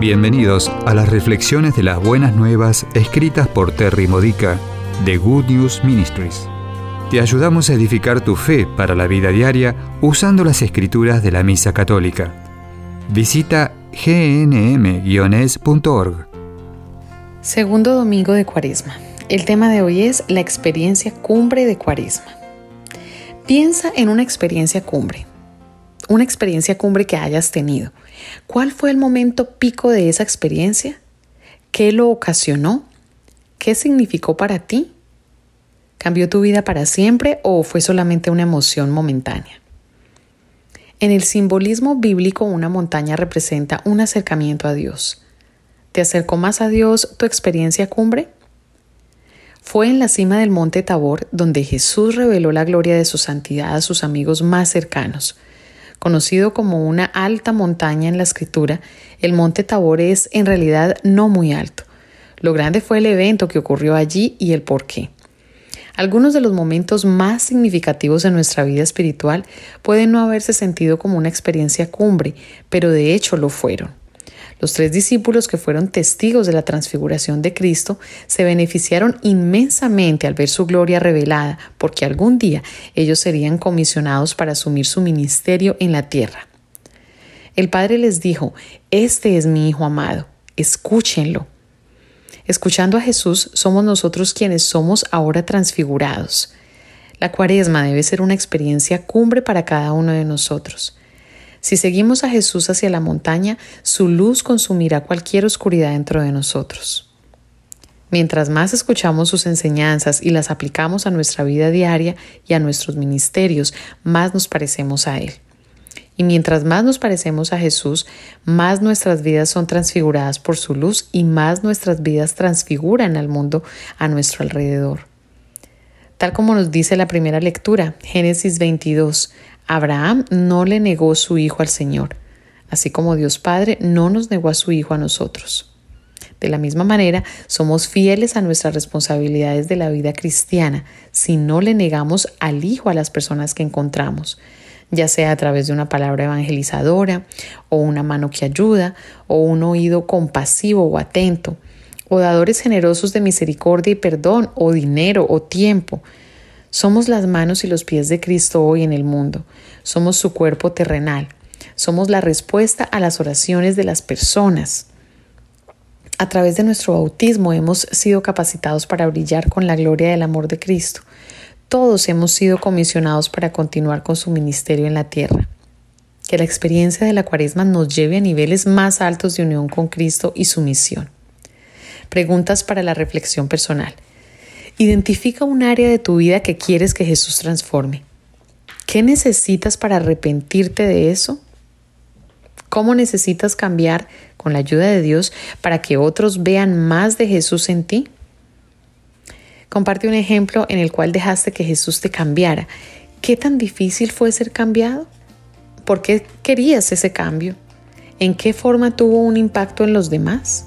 Bienvenidos a las reflexiones de las buenas nuevas escritas por Terry Modica de Good News Ministries. Te ayudamos a edificar tu fe para la vida diaria usando las escrituras de la Misa Católica. Visita gnm-es.org. Segundo domingo de Cuaresma. El tema de hoy es la experiencia cumbre de Cuaresma. Piensa en una experiencia cumbre una experiencia cumbre que hayas tenido. ¿Cuál fue el momento pico de esa experiencia? ¿Qué lo ocasionó? ¿Qué significó para ti? ¿Cambió tu vida para siempre o fue solamente una emoción momentánea? En el simbolismo bíblico una montaña representa un acercamiento a Dios. ¿Te acercó más a Dios tu experiencia cumbre? Fue en la cima del monte Tabor donde Jesús reveló la gloria de su santidad a sus amigos más cercanos, Conocido como una alta montaña en la escritura, el monte Tabor es en realidad no muy alto. Lo grande fue el evento que ocurrió allí y el por qué. Algunos de los momentos más significativos de nuestra vida espiritual pueden no haberse sentido como una experiencia cumbre, pero de hecho lo fueron. Los tres discípulos que fueron testigos de la transfiguración de Cristo se beneficiaron inmensamente al ver su gloria revelada, porque algún día ellos serían comisionados para asumir su ministerio en la tierra. El Padre les dijo, Este es mi Hijo amado, escúchenlo. Escuchando a Jesús somos nosotros quienes somos ahora transfigurados. La cuaresma debe ser una experiencia cumbre para cada uno de nosotros. Si seguimos a Jesús hacia la montaña, su luz consumirá cualquier oscuridad dentro de nosotros. Mientras más escuchamos sus enseñanzas y las aplicamos a nuestra vida diaria y a nuestros ministerios, más nos parecemos a Él. Y mientras más nos parecemos a Jesús, más nuestras vidas son transfiguradas por su luz y más nuestras vidas transfiguran al mundo a nuestro alrededor. Tal como nos dice la primera lectura, Génesis 22, Abraham no le negó su hijo al Señor, así como Dios Padre no nos negó a su hijo a nosotros. De la misma manera, somos fieles a nuestras responsabilidades de la vida cristiana si no le negamos al Hijo a las personas que encontramos, ya sea a través de una palabra evangelizadora, o una mano que ayuda, o un oído compasivo o atento, o dadores generosos de misericordia y perdón, o dinero o tiempo, somos las manos y los pies de Cristo hoy en el mundo. Somos su cuerpo terrenal. Somos la respuesta a las oraciones de las personas. A través de nuestro bautismo hemos sido capacitados para brillar con la gloria del amor de Cristo. Todos hemos sido comisionados para continuar con su ministerio en la tierra. Que la experiencia de la cuaresma nos lleve a niveles más altos de unión con Cristo y su misión. Preguntas para la reflexión personal. Identifica un área de tu vida que quieres que Jesús transforme. ¿Qué necesitas para arrepentirte de eso? ¿Cómo necesitas cambiar con la ayuda de Dios para que otros vean más de Jesús en ti? Comparte un ejemplo en el cual dejaste que Jesús te cambiara. ¿Qué tan difícil fue ser cambiado? ¿Por qué querías ese cambio? ¿En qué forma tuvo un impacto en los demás?